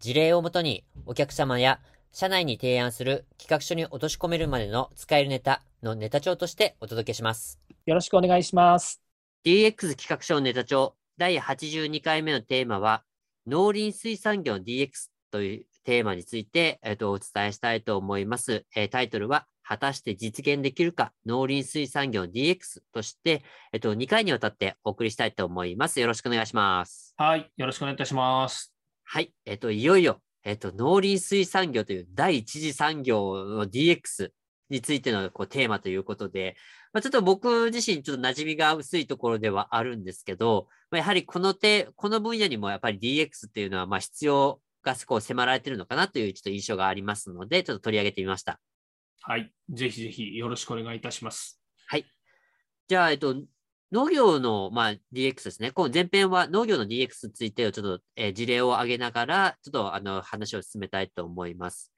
事例をもとにお客様や社内に提案する企画書に落とし込めるまでの使えるネタのネタ帳としてお届けします。よろしくお願いします。DX 企画書のネタ帳第82回目のテーマは農林水産業の DX というテーマについて、えっと、お伝えしたいと思います。えー、タイトルは果たして実現できるか、農林水産業 DX として、えっと、2回にわたってお送りしたいと思います。よろしくお願いします。はい、よろしくお願いいたします。はい、えっと、いよいよ、えっと、農林水産業という第一次産業の DX についてのこうテーマということで、まあ、ちょっと僕自身ちょっと馴染みが薄いところではあるんですけど、まあ、やはりこの手、この分野にもやっぱり DX っていうのはまあ必要がこう迫られてるのかなというちょっと印象がありますので、ちょっと取り上げてみました。はい。ぜひぜひよろしくお願いいたします。はい。じゃあ、えっと、農業の、まあ、DX ですね。この前編は農業の DX についてをちょっと、えー、事例を挙げながら、ちょっとあの話を進めたいと思います。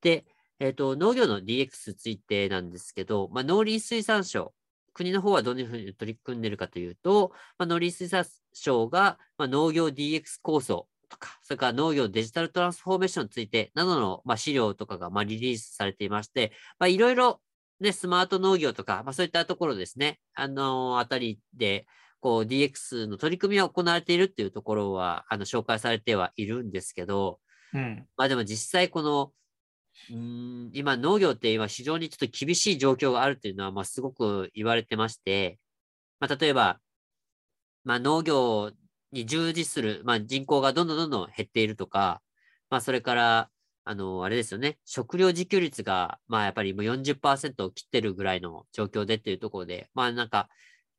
で、えっ、と、農業の DX についてなんですけど、まあ、農林水産省、国の方はどういうふうに取り組んでいるかというと、まあ、農林水産省が、まあ、農業 DX 構想とか、それから農業デジタルトランスフォーメーションについてなどの、まあ、資料とかが、まあ、リリースされていまして、まあ、いろいろ、ね、スマート農業とか、まあ、そういったところですね、あのー、あたりで、こう DX の取り組みが行われているっていうところは、あの、紹介されてはいるんですけど、うん、まあでも実際この、うん今農業って今非常にちょっと厳しい状況があるっていうのは、まあすごく言われてまして、まあ例えば、まあ農業に従事する、まあ、人口がどんどんどんどん減っているとか、まあ、それから、あの、あれですよね、食料自給率が、まあ、やっぱりもう40%を切ってるぐらいの状況でっていうところで、まあ、なんか、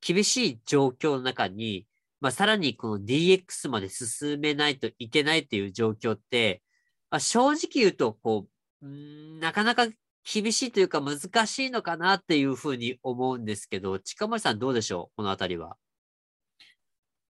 厳しい状況の中に、まあ、さらにこの DX まで進めないといけないっていう状況って、まあ、正直言うと、こう、んなかなか厳しいというか難しいのかなっていうふうに思うんですけど、近森さんどうでしょう？このあたりは。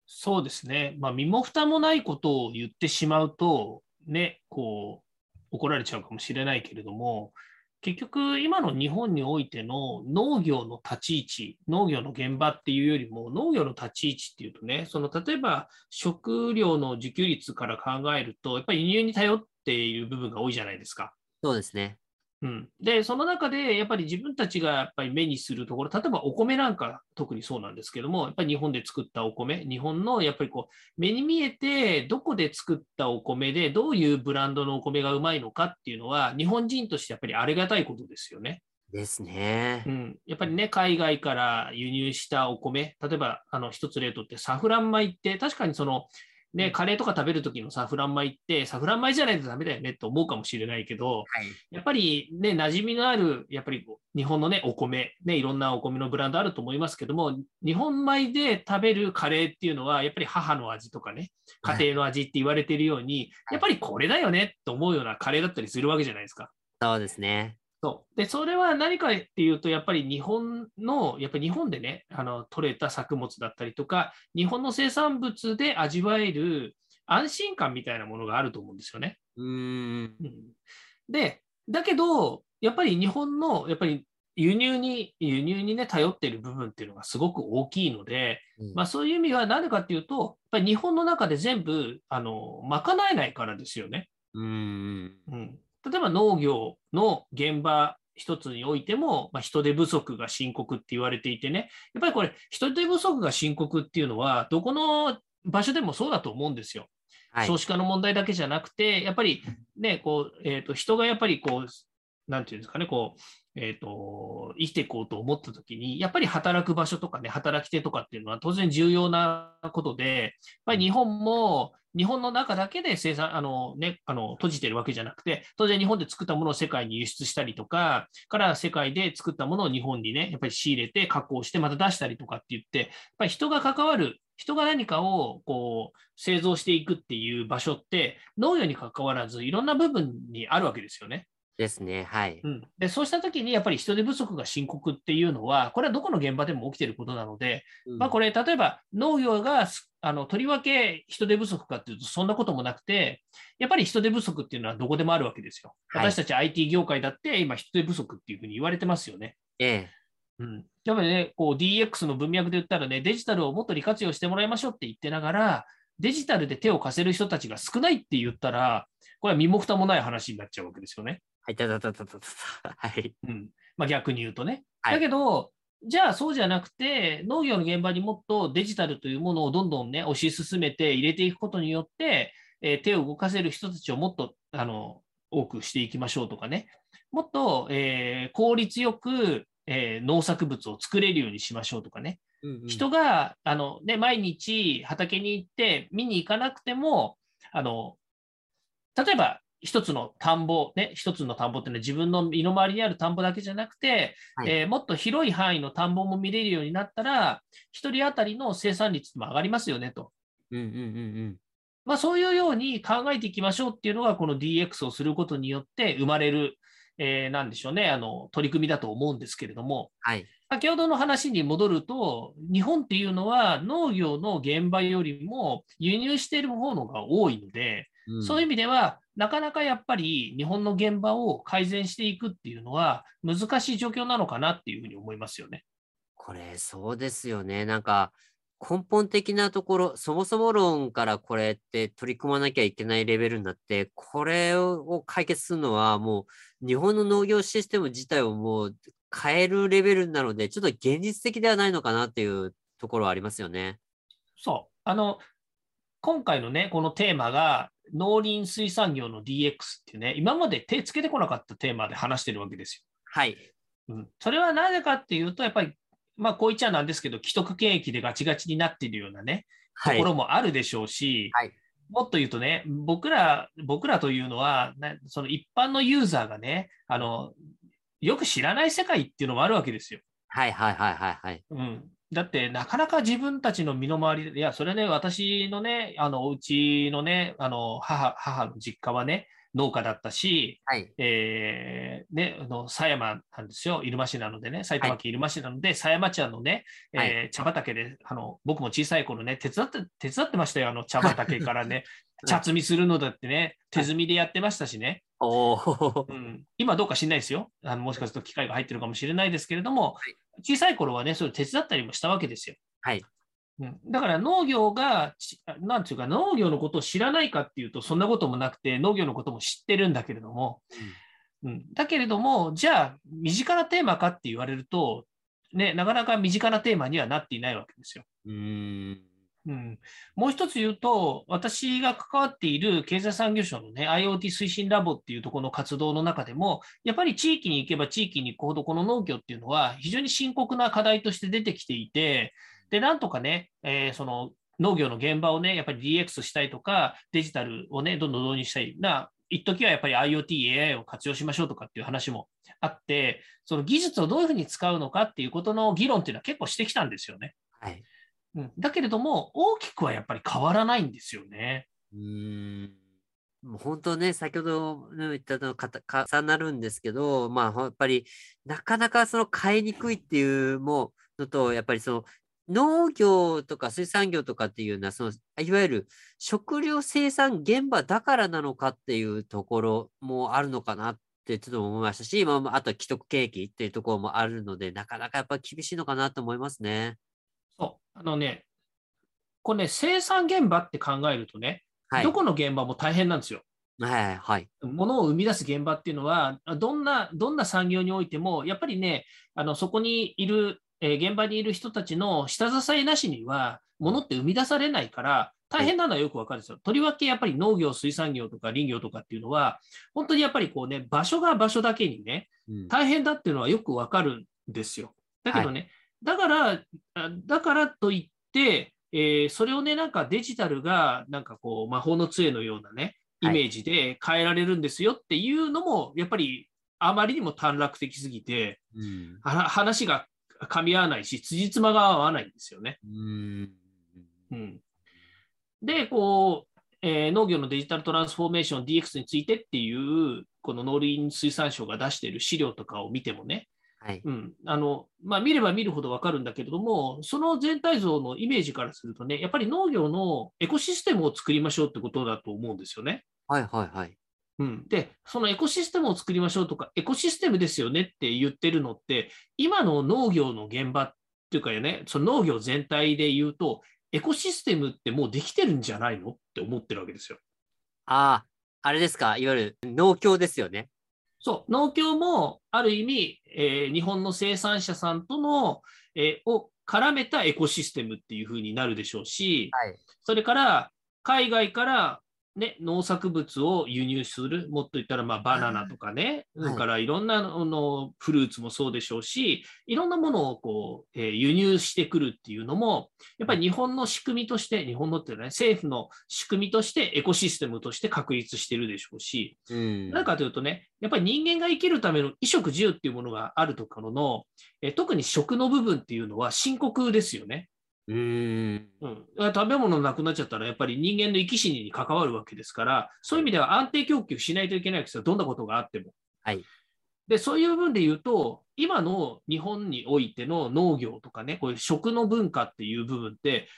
そうですね、まあ、身も蓋もないことを言ってしまうと、ね、こう怒られちゃうかもしれないけれども、結局、今の日本においての農業の立ち位置、農業の現場っていうよりも、農業の立ち位置っていうとね、その例えば食料の自給率から考えると、やっぱり輸入に頼っている部分が多いじゃないですか。そうですね。うん、で、その中でやっぱり自分たちがやっぱり目にするところ、例えばお米なんか特にそうなんですけども、やっぱり日本で作ったお米、日本のやっぱりこう目に見えてどこで作ったお米でどういうブランドのお米がうまいのかっていうのは、日本人としてやっぱりありがたいことですよね。ですね。うん、やっぱりね、海外から輸入したお米、例えばあの一つ例とってサフラン米って確かにそのね、カレーとか食べるときのサフラン米って、サフラン米じゃないとダメだよねと思うかもしれないけど、はい、やっぱりね、馴染みのある、やっぱり日本のね、お米、ね、いろんなお米のブランドあると思いますけども、日本米で食べるカレーっていうのは、やっぱり母の味とかね、家庭の味って言われているように、はい、やっぱりこれだよねと思うようなカレーだったりするわけじゃないですか。そうですね。そう。でそれは何かっていうと、やっぱり日本の、やっぱり日本でね、あの取れた作物だったりとか、日本の生産物で味わえる安心感みたいなものがあると思うんですよね。うん。で、だけど、やっぱり日本のやっぱり輸入に輸入に、ね、頼っている部分っていうのがすごく大きいので、うん、まあ、そういう意味は何でかっていうと、やっぱり日本の中で全部あの賄えないからですよね。うん、うん例えば農業の現場一つにおいても、まあ、人手不足が深刻って言われていてね、やっぱりこれ、人手不足が深刻っていうのは、どこの場所でもそうだと思うんですよ。はい、少子化の問題だけじゃなくて、やっぱりね、こう、えっ、ー、と、人がやっぱりこう、なんていうんですかね、こう、えーと、生きていこうと思ったときに、やっぱり働く場所とかね、働き手とかっていうのは当然重要なことで、やっぱり日本も日本の中だけで生産、あのね、あの閉じてるわけじゃなくて、当然日本で作ったものを世界に輸出したりとか、から世界で作ったものを日本にね、やっぱり仕入れて加工してまた出したりとかって言って、やっぱり人が関わる人が何かをこう製造していくっていう場所って、農業に関わらずいろんな部分にあるわけですよね。ですね。はい。うん、でそうしたときに、やっぱり人手不足が深刻っていうのは、これはどこの現場でも起きていることなので、まあ、これ、例えば農業がすあのとりわけ人手不足かっていうと、そんなこともなくて、やっぱり人手不足っていうのはどこでもあるわけですよ。はい私たち IT 業界だって、今、人手不足っていうふうに言われてますよね。ええ。うん、やっぱりね、こう DX の文脈で言ったらね、デジタルをもっと利活用してもらいましょうって言ってながら、デジタルで手を貸せる人たちが少ないって言ったら、これは身も蓋もない話になっちゃうわけですよね。はい。たたたたたた。はい。うんまあ、逆に言うとね。はいだけど、じゃあそうじゃなくて、農業の現場にもっとデジタルというものをどんどんね、推し進めて入れていくことによって、えー手を動かせる人たちをもっとあの多くしていきましょうとかね、もっと、えー効率よく、えー農作物を作れるようにしましょうとかね、うんうん人があの、ね、毎日畑に行って見に行かなくても、あの例えば一つの田んぼ、ね、一つの田んぼっていうのは自分の身の回りにある田んぼだけじゃなくて、はいえーもっと広い範囲の田んぼも見れるようになったら、一人当たりの生産率も上がりますよねと。うんうんうんまあ、そういうように考えていきましょうっていうのが、この DX をすることによって生まれる、えーなんでしょうね、あの取り組みだと思うんですけれども、はい。先ほどの話に戻ると、日本っていうのは農業の現場よりも輸入している方のが多いので、うんそういう意味では、なかなかやっぱり日本の現場を改善していくっていうのは難しい状況なのかなっていうふうに思いますよね。これ、そうですよね。なんか、根本的なところ、そもそも論からこれって取り組まなきゃいけないレベルになって、これを解決するのは、もう日本の農業システム自体をもう変えるレベルなので、ちょっと現実的ではないのかなっていうところはありますよね。そう。あの、今回のね、このテーマが農林水産業の DX っていうね、今まで手つけてこなかったテーマで話してるわけですはい。よ。うん、それはなぜかっていうと、やっぱり、まあ、こう言っちゃなんですけど、既得権益でガチガチになっているようなね、はいとこ。ろもあるでしょうし、はいもっと言うとね、僕ら、僕らというのは、なその一般のユーザーがね、あの、よく知らない世界っていうのもあるわけですよ。はいはいはいはいはい。うん。だって、なかなか自分たちの身の回りで、いや、それね、私のね、あの、お家のね、あの、母、母の実家はね、農家だったし、はい。えーね、あの狭山なんですよ、入間市なのでね、埼玉県入間市なので、狭山茶のね、えーは茶畑であの、僕も小さい頃ね手伝って、手伝ってましたよ、あの茶畑からね、茶摘みするのだってね、手摘みでやってましたしね、おおう。ん、今どうか知らないですよ。あの、もしかすると機械が入ってるかもしれないですけれども、小さい頃はね、それ手伝ったりもしたわけですよ。はい。うん、だから農業がち、なんていうか、農業のことを知らないかっていうと、そんなこともなくて、農業のことも知ってるんだけれども、うん、だけれども、じゃあ、身近なテーマかって言われると、ね、なかなか身近なテーマにはなっていないわけですよ。うーん。うん、もう一つ言うと、私が関わっている経済産業省の、ね、IoT 推進ラボっていうところの活動の中でも、やっぱり地域に行けば地域に行くほど、この農業っていうのは非常に深刻な課題として出てきていて、で、なんとかね、えーその農業の現場をね、やっぱり DX したいとか、デジタルをね、どんどん導入したいな、一時はやっぱり IoT、AI を活用しましょうとかっていう話もあって、その技術をどういうふうに使うのかっていうことの議論っていうのは結構してきたんですよね。はい。うん、だけれども、大きくはやっぱり変わらないんですよね。うーん。もう本当ね、先ほどの言ったのかた重なるんですけど、まあ、やっぱり、なかなかその変えにくいっていうものと、やっぱりその農業とか水産業とかっていうのは、そのいわゆる食料生産現場だからなのかっていうところもあるのかなってちょっと思いましたし、まあ、あとは既得権益っていうところもあるので、なかなかやっぱり厳しいのかなと思いますね。そう。あのね、これね、生産現場って考えるとね、はい。どこの現場も大変なんですよ。はい、はい。物を生み出す現場っていうのは、どんな、どんな産業においても、やっぱりね、あのそこにいる、えー現場にいる人たちの下支えなしには、物って生み出されないから、大変なのはよくわかるんですよ。とりわけやっぱり農業、水産業とか林業とかっていうのは、本当にやっぱりこうね、場所が場所だけにね、うん大変だっていうのはよくわかるんですよ。だけどね、だから、あだからといって、えーそれをね、なんかデジタルが、なんかこう、魔法の杖のようなね、イはい。メージで変えられるんですよっていうのも、やっぱりあまりにも短絡的すぎて、うん。は話が噛み合わないし、辻褄が合わないんですよね。うーん。うん、で、こう、えー農業のデジタルトランスフォーメーション DX についてっていう、この農林水産省が出している資料とかを見てもね、はい。うんあのまあ、見れば見るほど分かるんだけれども、その全体像のイメージからするとね、やっぱり農業のエコシステムを作りましょうってことだと思うんですよね。はいはいはい。うん、で、そのエコシステムを作りましょうとか、エコシステムですよねって言ってるのって、今の農業の現場っていうかね、その農業全体で言うと、エコシステムってもうできてるんじゃないのって思ってるわけですよ。ああ、あれですか？いわゆる農協ですよね。そう、農協もある意味、えー日本の生産者さんとの、えーを絡めたエコシステムっていうふうになるでしょうし、はい。それから海外から、ね、農作物を輸入する、もっと言ったらまあバナナとかね、はいそれからいろんなあのフルーツもそうでしょうし、いろんなものをこう、えー輸入してくるっていうのも、やっぱり日本の仕組みとして、日本のっていうのはね、政府の仕組みとしてエコシステムとして確立してるでしょうし、うん。かというとね、やっぱり人間が生きるための衣食住っていうものがあるところの、えー特に食の部分っていうのは深刻ですよね。うーん。うん、食べ物なくなっちゃったら、やっぱり人間の生き死にに関わるわけですから、そういう意味では安定供給しないといけないですよ、どんなことがあっても。はい。で、そういう部分で言うと、今の日本においての農業とかね、こういう食の文化っていう部分って、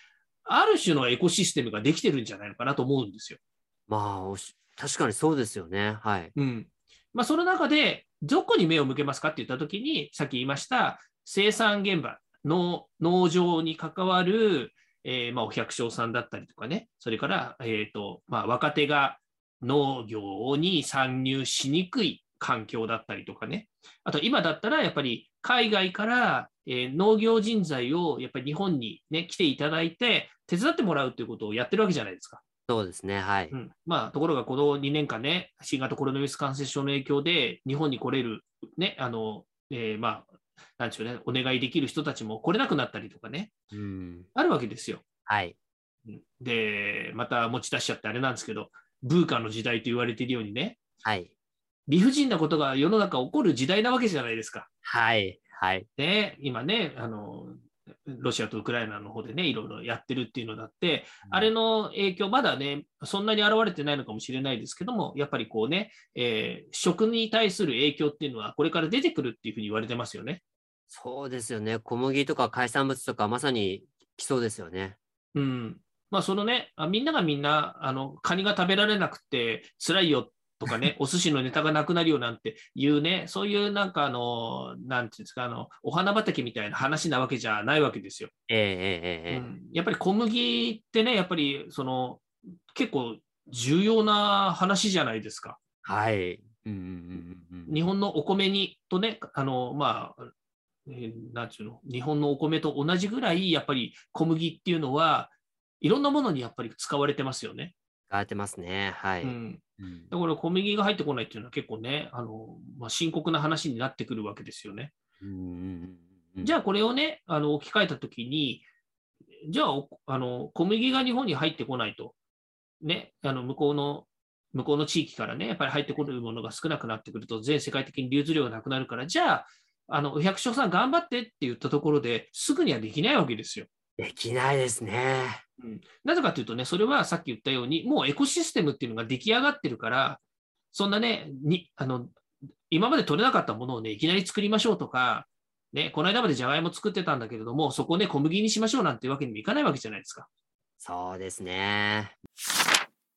ある種のエコシステムができてるんじゃないのかなと思うんですよ。まあ確かにそうですよね。はい。うんまあ、その中で、どこに目を向けますかって言ったときに、さっき言いました、生産現場、農農場に関わる、えーまあ、お百姓さんだったりとかね、それから、えーとまあ、若手が農業に参入しにくい環境だったりとかね、あと今だったらやっぱり海外から、えー農業人材をやっぱり日本に、ね、来ていただいて、手伝ってもらうということをやってるわけじゃないですか。そうですね。はい。うんまあ、ところがこの2年間ね、新型コロナウイルス感染症の影響で、日本に来れる、ね、あの、えーまあ、なんでしょうね、お願いできる人たちも来れなくなったりとかね、うん。あるわけですよ。はい。うんで、また持ち出しちゃってあれなんですけど、ブーカの時代と言われているようにね、はい。理不尽なことが世の中起こる時代なわけじゃないですか。はい。はい。ね、今ね、あの、ロシアとウクライナの方でね、いろいろやってるっていうのだって、あれの影響、まだね、そんなに現れてないのかもしれないですけども、やっぱりこうね、えー食に対する影響っていうのは、これから出てくるっていうふうに言われてますよね。そうですよね。小麦とか海産物とかまさに来そうですよね。うん。まあ、そのね、あみんながみんな、あの、カニが食べられなくて辛いよとかね、お寿司のネタがなくなるよなんていうね、そういうなんかあの、なんていうんですか、あの、お花畑みたいな話なわけじゃないわけですよ。ええええええうんやっぱり小麦ってね、やっぱりその結構重要な話じゃないですか。はい。うんうんうんうんうん。日本のお米にとね、あのまあ、えーなんていうの、日本のお米と同じぐらい、やっぱり小麦っていうのは、いろんなものにやっぱり使われてますよね。使われてますね。はい。うん、うんだから小麦が入ってこないっていうのは結構ね、あのまあ、深刻な話になってくるわけですよね。うんじゃあこれをね、あの置き換えたときに、じゃあおあの小麦が日本に入ってこないと、ね、あの向こうの、向こうの地域からね、やっぱり入ってくるものが少なくなってくると、全世界的に流通量がなくなるから、じゃあ、あのお百姓さん頑張ってって言ったところですぐにはできないわけですよ。できないですね。うん、なぜかというとね、それはさっき言ったように、もうエコシステムっていうのが出来上がってるから、そんなね、にあの今まで取れなかったものをね、いきなり作りましょうとか、ね、この間までじゃがいも作ってたんだけれども、そこをね、小麦にしましょうなんていうわけにもいかないわけじゃないですか。そうですね。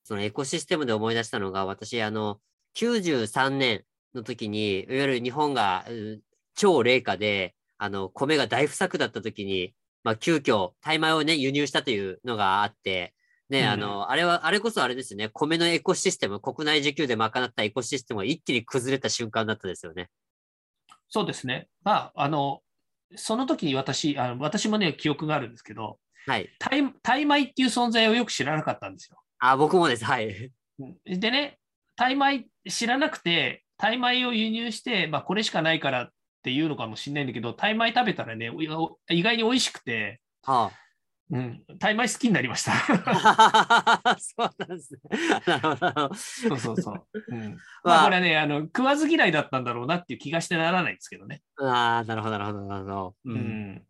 そのエコシステムで思い出したのが、私、あの、93年の時に、いわゆる日本がうん超冷夏で、あの、米が大不作だった時に、まあ、急遽、タイ米をね、輸入したというのがあって、ね、うんあの、あれは、あれこそあれですね、米のエコシステム、国内自給で賄ったエコシステムが一気に崩れた瞬間だったですよね。そうですね。まあ、あの、その時に私、あの私もね、記憶があるんですけど、はい。タイタイ米っていう存在をよく知らなかったんですよ。あ、僕もです。はい。うんでね、タイ米知らなくて、タイ米を輸入して、まあ、これしかないからっていうのかもしれないんだけど、タイ米食べたらね、意外に美味しくて、はうん、タイ米好きになりました。あ。そうなんですね。そうそうそう。うん、まあまあ、これはねあの、食わず嫌いだったんだろうなっていう気がしてならないんですけどね。ああ、なるほど、なるほど、なるほど。うん。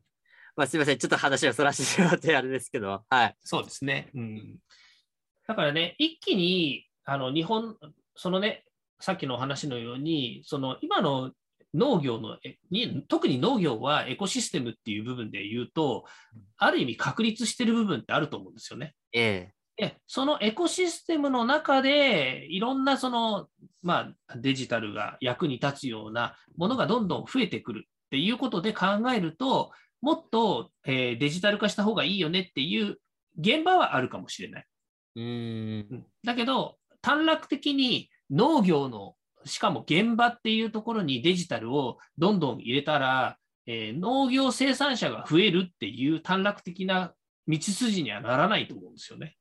まあ、すみません。ちょっと話をそらしてしまってあれですけど、はい。そうですね。うん。だからね、一気に、あの、日本、そのね、さっきのお話のように、その今の農業のえに、特に農業はエコシステムっていう部分で言うと、ある意味確立してる部分ってあると思うんですよね。えで、そのエコシステムの中で、いろんなその、まあ、デジタルが役に立つようなものがどんどん増えてくるっていうことで考えると、もっと、えーデジタル化した方がいいよねっていう現場はあるかもしれない。うんだけど、短絡的に農業の、しかも現場っていうところにデジタルをどんどん入れたら、えー農業生産者が増えるっていう短絡的な道筋にはならないと思うんですよね。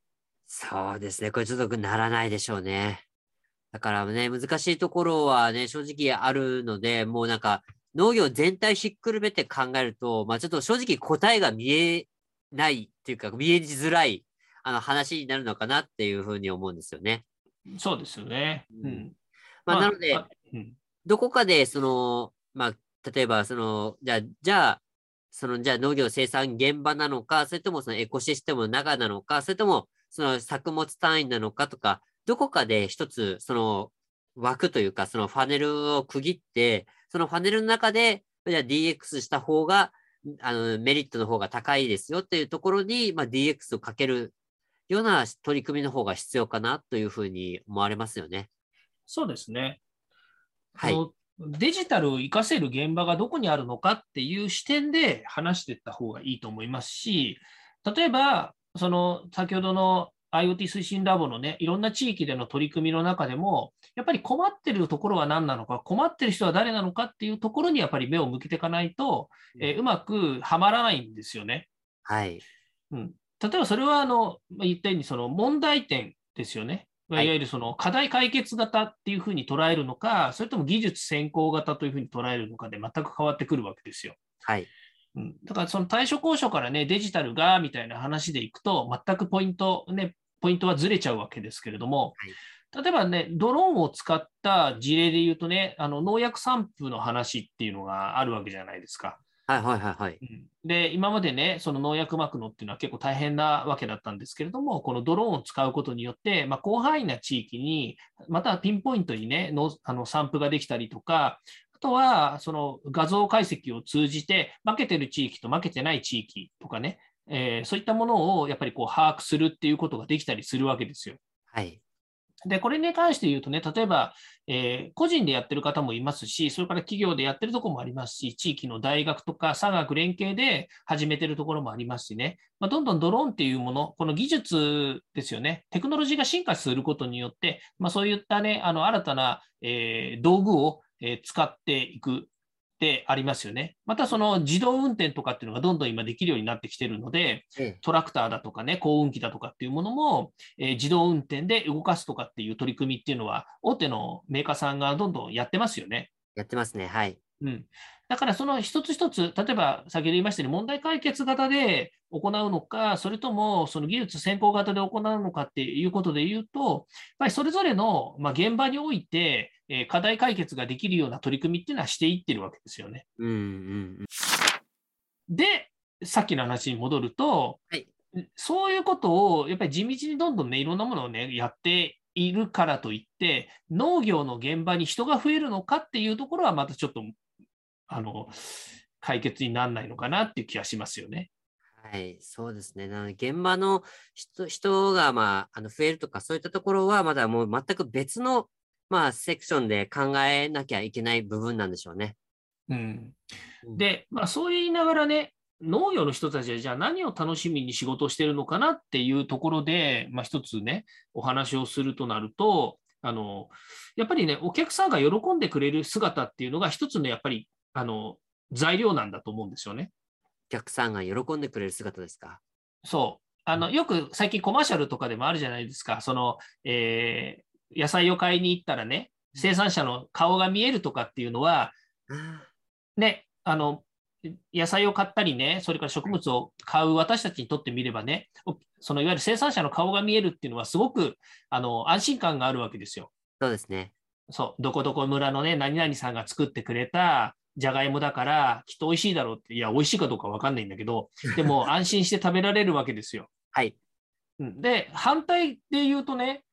そうですね。これちょっとならないでしょうね。だからね、難しいところはね、正直あるので、もうなんか、農業全体ひっくるめて考えると、まあちょっと正直答えが見えないっていうか、見えづらいあの話になるのかなっていうふうに思うんですよね。そうですよね。ううんん。まあ、なので、あうんどこかで、その、まあ、例えば、その、じゃあ、じゃあ、その、じゃあ農業生産現場なのか、それともそのエコシステムの中なのか、それとも、その作物単位なのかとか、どこかで一つ、その枠というか、そのファネルを区切って、そのファネルの中で、じゃあ DX した方が、あの、メリットの方が高いですよっていうところに、まあ、DX をかけるような取り組みの方が必要かなというふうに思われますよね。そうですね。はい。デジタルを活かせる現場がどこにあるのかっていう視点で話していった方がいいと思いますし、例えば、その先ほどの IoT 推進ラボのね、いろんな地域での取り組みの中でも、やっぱり困ってるところは何なのか、困ってる人は誰なのかっていうところにやっぱり目を向けていかないと、えーうまくはまらないんですよね。はい。うん、例えばそれはあの、まあ言ったようにその問題点ですよね。いいわゆるその課題解決型っていうふうに捉えるのか、それとも技術先行型というふうに捉えるのかで全く変わってくるわけですよ。はい。うん、だからその対処交渉からね、デジタルがみたいな話でいくと、全くポイント、ね、ポイントはずれちゃうわけですけれども、例えばね、ドローンを使った事例で言うとね、あの農薬散布の話っていうのがあるわけじゃないですか。はいはいはいはい。うんで、今までね、その農薬まくのっていうのは結構大変なわけだったんですけれども、このドローンを使うことによって、まあ、広範囲な地域に、またはピンポイントにね、のあの散布ができたりとか、あとはその画像解析を通じて、負けてる地域と負けてない地域とかね、えーそういったものをやっぱりこう把握するっていうことができたりするわけですよ。はい。で、これに関して言うとね、例えば、えー個人でやってる方もいますし、それから企業でやってるところもありますし、地域の大学とか産学連携で始めてるところもありますしね、まあ、どんどんドローンっていうもの、この技術ですよね、テクノロジーが進化することによって、まあ、そういったね、あの新たな、えー道具を、使っていく。でありますよね。またその自動運転とかっていうのがどんどん今できるようになってきてるので、ええトラクターだとかね、耕運機だとかっていうものも、えー自動運転で動かすとかっていう取り組みっていうのは、大手のメーカーさんがどんどんやってますよね。やってますね。はい。うん、だからその一つ一つ、例えば先ほど言いましたように問題解決型で行うのか、それともその技術先行型で行うのかっていうことで言うと、やっぱりそれぞれの、まあ、現場において、えー課題解決ができるような取り組みっていうのはしていってるわけですよね。うんうんうん。で、さっきの話に戻ると、はいそういうことをやっぱり地道にどんどんね、いろんなものをね、やっているからといって、農業の現場に人が増えるのかっていうところは、またちょっと、あの、解決にならないのかなっていう気がしますよね。はい、そうですね。なので、現場の人人が、まあ、あの増えるとか、そういったところは、まだもう全く別の、まあ、セクションで考えなきゃいけない部分なんでしょうね。うん、うんで、まあ、そう言いながらね、農業の人たちはじゃあ何を楽しみに仕事をしてるのかなっていうところで、まあ、一つね、お話をするとなると、あのやっぱりね、お客さんが喜んでくれる姿っていうのが、一つのやっぱりあの材料なんだと思うんですよね。お客さんが喜んでくれる姿ですか？そう。あのよく最近コマーシャルとかでもあるじゃないですか。その、えー野菜を買いに行ったらね、生産者の顔が見えるとかっていうのは、あね、あの、野菜を買ったりね、それから植物を買う私たちにとってみればね、おそのいわゆる生産者の顔が見えるっていうのはすごくあの安心感があるわけですよ。そうですね。そう、どこどこ村のね、何々さんが作ってくれた、じゃがいもだから、きっと美味しいだろうって、いや、美味しいかどうかわかんないんだけど、でも安心して食べられるわけですよ。はい。うんで、反対で言うとね、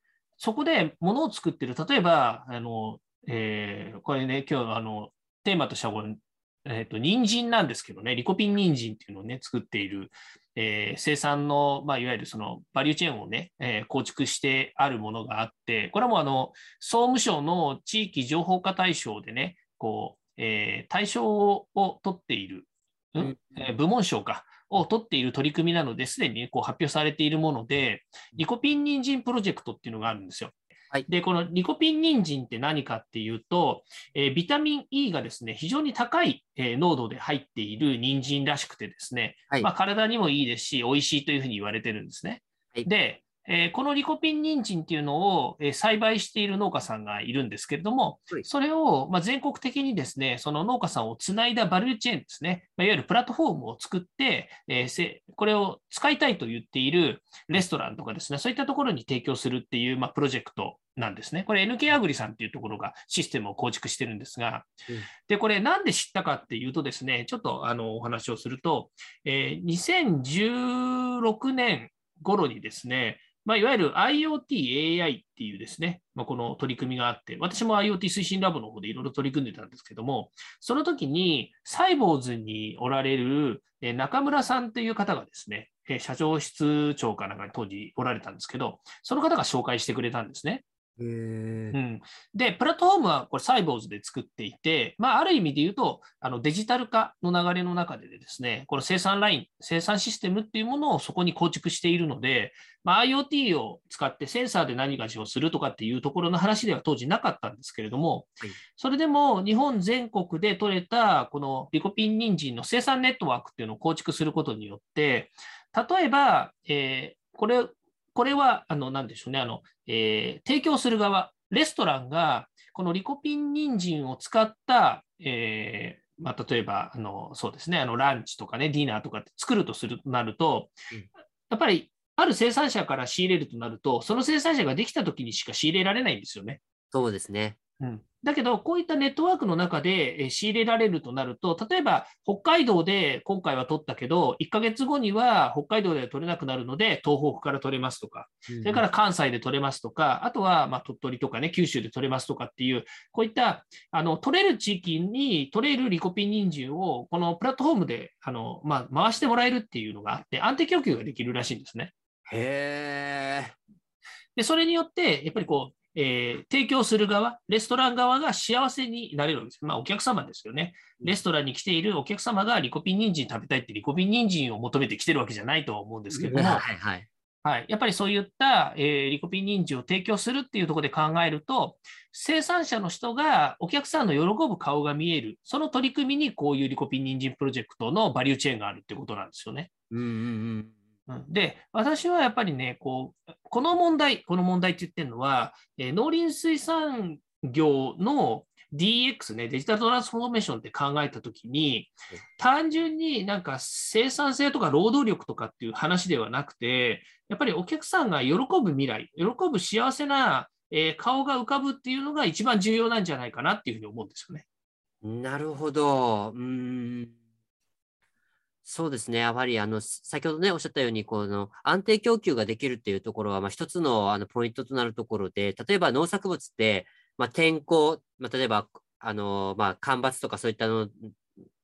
そこで物を作ってる、例えば、あの、えーこれね、今日、あの、テーマとしてはこれ、えっ、と、人参なんですけどね、リコピン人参っていうのをね、作っている、えー生産の、まあ、いわゆるそのバリューチェーンをね、えー構築してあるものがあって、これはもうあの、総務省の地域情報化対象でね、こう、えー対象を取っている、うんうん。えー部門賞か、を取っている取り組みなので、すでにこう発表されているもので、リコピン人参プロジェクトっていうのがあるんですよ。はいで、このリコピン人参って何かっていうと、えービタミン E がですね、非常に高い、えー濃度で入っている人参らしくてですね、はいまあ、体にもいいですし、美味しいというふうに言われてるんですね。はいで、えーこのリコピン人参っていうのを、えー栽培している農家さんがいるんですけれども、はい。それを、まあ、全国的にですね、その農家さんをつないだバリューチェーンですね、まあ、いわゆるプラットフォームを作って、えーせこれを使いたいと言っているレストランとかですね、そういったところに提供するっていう、まあ、プロジェクトなんですね。これ NK アグリさんっていうところがシステムを構築してるんですが、うん。で、これなんで知ったかっていうとですね、ちょっとあのお話をすると、えー2016年頃にですね、まあ、いわゆる IoT、AI っていうですね、まあ、この取り組みがあって、私も IoT 推進ラボの方でいろいろ取り組んでたんですけども、その時にサイボーズにおられる中村さんという方がですね、社長室長かなんかに当時おられたんですけど、その方が紹介してくれたんですね。うん、で、プラットフォームはこれサイボーズで作っていて、まあ、ある意味で言うと、あのデジタル化の流れの中でですね、この生産ライン、生産システムっていうものをそこに構築しているので、まあ、IoT を使ってセンサーで何かしをするとかっていうところの話では当時なかったんですけれども、はい。それでも日本全国で取れたこのリコピン人参の生産ネットワークっていうのを構築することによって、例えば、えーこれ、これは、あの、なんでしょうね、あの、えー提供する側、レストランが、このリコピン人参を使った、えーまあ、例えば、あの、そうですね、あの、ランチとかね、ディナーとかって作るとするとなるとうん、やっぱり、ある生産者から仕入れるとなると、その生産者ができたときにしか仕入れられないんですよね。そうですね。うんだけど、こういったネットワークの中でえー仕入れられるとなると、例えば北海道で今回は取ったけど、1ヶ月後には北海道では取れなくなるので、東北から取れますとか、そそれから関西で取れますとか、あとはまあ鳥取とかね、九州で取れますとかっていう、こういったあの取れる地域に取れるリコピン人参を、このプラットフォームであの、まあ、回してもらえるっていうのがあって、安定供給ができるらしいんですね。へえ。で、それによって、やっぱりこう、えー提供する側、レストラン側が幸せになれるわけです。まあ、お客様ですよね。レストランに来ているお客様がリコピン人参食べたいってリコピン人参を求めてきてるわけじゃないとは思うんですけれども、はいはい。はい、やっぱりそういった、えーリコピン人参を提供するっていうところで考えると、生産者の人がお客さんの喜ぶ顔が見える、その取り組みにこういうリコピン人参プロジェクトのバリューチェーンがあるってことなんですよね。うんうんうん。で、私はやっぱりね、こう、この問題、この問題って言ってるのは、え農林水産業の DX ね、デジタルトランスフォーメーションって考えたときに、単純になんか生産性とか労働力とかっていう話ではなくて、やっぱりお客さんが喜ぶ未来、喜ぶ幸せな、え顔が浮かぶっていうのが一番重要なんじゃないかなっていうふうに思うんですよね。なるほど。うーん。そうですね。やはり、あの、先ほどね、おっしゃったように、この安定供給ができるっていうところは、まあ、一つのあのポイントとなるところで、例えば農作物って、まあ、天候、まあ、例えば、あの、まあ、干ばつとかそういったの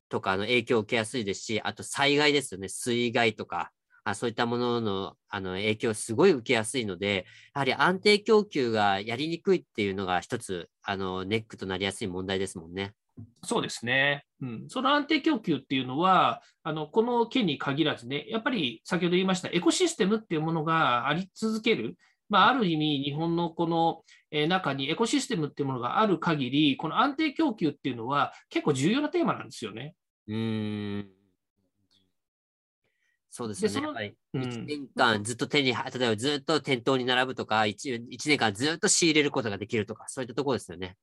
とかの影響を受けやすいですし、あと災害ですよね。水害とか、あそういったもののあの影響をすごい受けやすいので、やはり安定供給がやりにくいっていうのが一つ、あの、ネックとなりやすい問題ですもんね。そうですね。うん、その安定供給っていうのは、あのこの件に限らずね、やっぱり先ほど言いましたエコシステムっていうものがあり続ける。まあ、ある意味、日本のこのえー中にエコシステムっていうものがある限り、この安定供給っていうのは結構重要なテーマなんですよね。うーん。そうですよね。でそのやっぱりうん1年間ずっと手に、例えばずっと店頭に並ぶとか、1, 一年間ずっと仕入れることができるとか、そういったところですよね。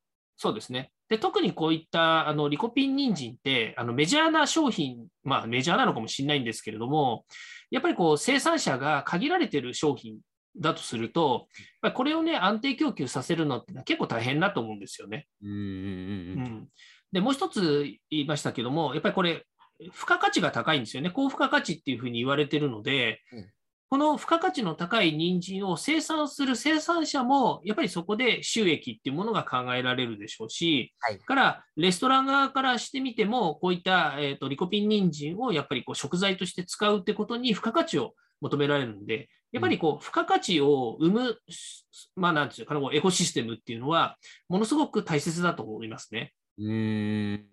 そうですね。で、特にこういったあのリコピン人参ってあのメジャーな商品、まあメジャーなのかもしれないんですけれども、やっぱりこう生産者が限られている商品だとすると、これをね、安定供給させるのって結構大変だと思うんですよね。うんで、もう一つ言いましたけども、やっぱりこれ、付加価値が高いんですよね。高付加価値っていうふうに言われてるので、うんこの付加価値の高い人参を生産する生産者も、やっぱりそこで収益っていうものが考えられるでしょうし、はいからレストラン側からしてみても、こういった、えー、とリコピン人参をやっぱりこう食材として使うってことに付加価値を求められるんで、やっぱりこう付加価値を生む、まあなんていうかな、こうエコシステムっていうのは、ものすごく大切だと思いますね。うーん。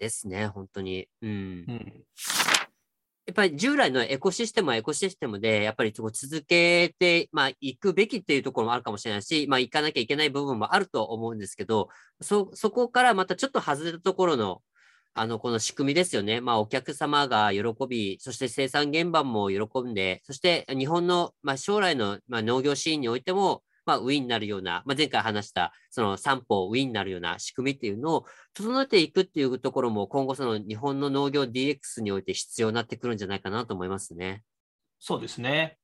ですね、本当に。うん。うんやっぱり従来のエコシステムはエコシステムで、やっぱり続けて、まあ、行くべきっていうところもあるかもしれないし、まあ、行かなきゃいけない部分もあると思うんですけど、そ、そこからまたちょっと外れたところの、あの、この仕組みですよね。まあ、お客様が喜び、そして生産現場も喜んで、そして日本の、まあ、将来の、まあ、農業シーンにおいても、まあ、ウィンになるような、まあ、前回話した、その三方ウィンになるような仕組みっていうのを整えていくっていうところも、今後その日本の農業 DX において必要になってくるんじゃないかなと思いますね。そうですね。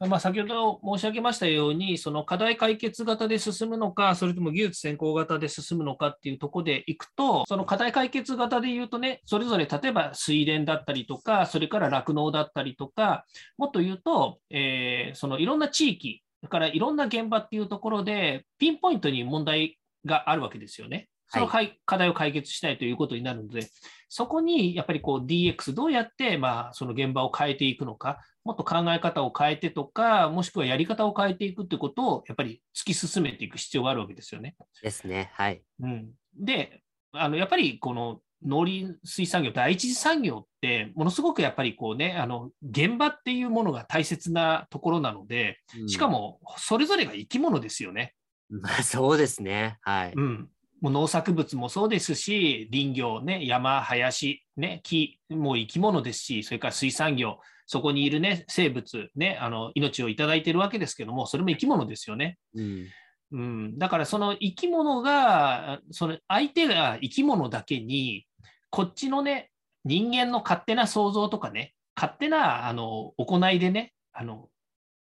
まあ、先ほど申し上げましたように、その課題解決型で進むのか、それとも技術先行型で進むのかっていうところでいくと、その課題解決型で言うとね、それぞれ例えば水田だったりとか、それから酪農だったりとか、もっと言うと、えーそのいろんな地域、それからいろんな現場っていうところで、ピンポイントに問題があるわけですよね。そのかい課題を解決したいということになるので、そこにやっぱりこう DX どうやってまあその現場を変えていくのか、もっと考え方を変えてとか、もしくはやり方を変えていくってことをやっぱり突き進めていく必要があるわけですよね。ですね。はい。うん、で、あのやっぱりこの農林水産業、第一次産業って、ものすごくやっぱりこうね、あの現場っていうものが大切なところなので、うんしか、もそれぞれが生き物ですよね。まあ、そうですね。はい。うん、もう農作物もそうですし、林業、ね、山、林、ね、木も生き物ですし、それから水産業、そこにいる、ね、生物、ね、あの命をいただいているわけですけども、それも生き物ですよね。うん。うん、だからその生き物が、その相手が生き物だけに、こっちのね、人間の勝手な想像とかね、勝手なあの行いでねあの、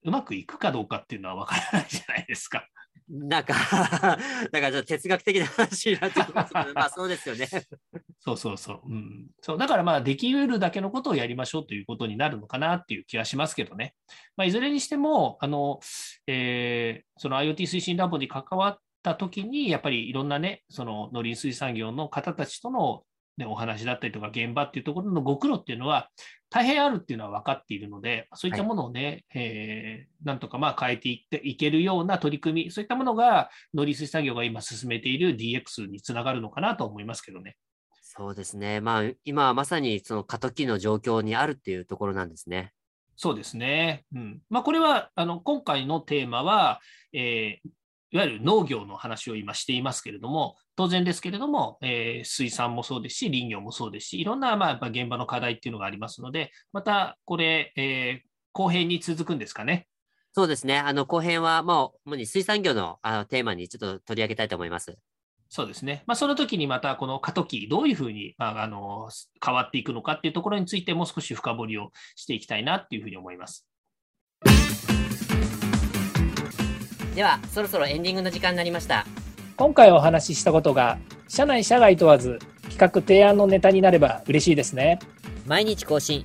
うまくいくかどうかっていうのは分からないじゃないですか。なんか、なんかちょっと哲学的な話になってきますけど、まあそうですよね。そうそうそう。うん、そうだからまあ、できうるだけのことをやりましょうということになるのかなっていう気はしますけどね。まあ、いずれにしても、あの、えーその IoT 推進ラボに関わったときに、やっぱりいろんなね、その農林水産業の方たちとの、ね、お話だったりとか、現場っていうところのご苦労っていうのは、大変あるっていうのは分かっているので、そういったものをね、えーなんとかまあ変えていっていけるような取り組み、そういったものが農林水産業が今進めている DX につながるのかなと思いますけどね。そうですね。まあ今はまさにその過渡期の状況にあるっていうところなんですね。そうですね。うんまあ、これはあの今回のテーマは、えーいわゆる農業の話を今していますけれども、当然ですけれども、えー水産もそうですし、林業もそうですし、いろんな、まあ、やっぱ現場の課題っていうのがありますので、またこれ、えー後編に続くんですかね？そうですね。あの後編はもう主に水産業のあのテーマにちょっと取り上げたいと思います。そうですね。まあ、その時にまたこの過渡期、どういうふうに、まあ、あの変わっていくのかっていうところについてもう少し深掘りをしていきたいなっていうふうに思います。では、そろそろエンディングの時間になりました。今回お話ししたことが社内社外問わず企画提案のネタになれば嬉しいですね毎日更新、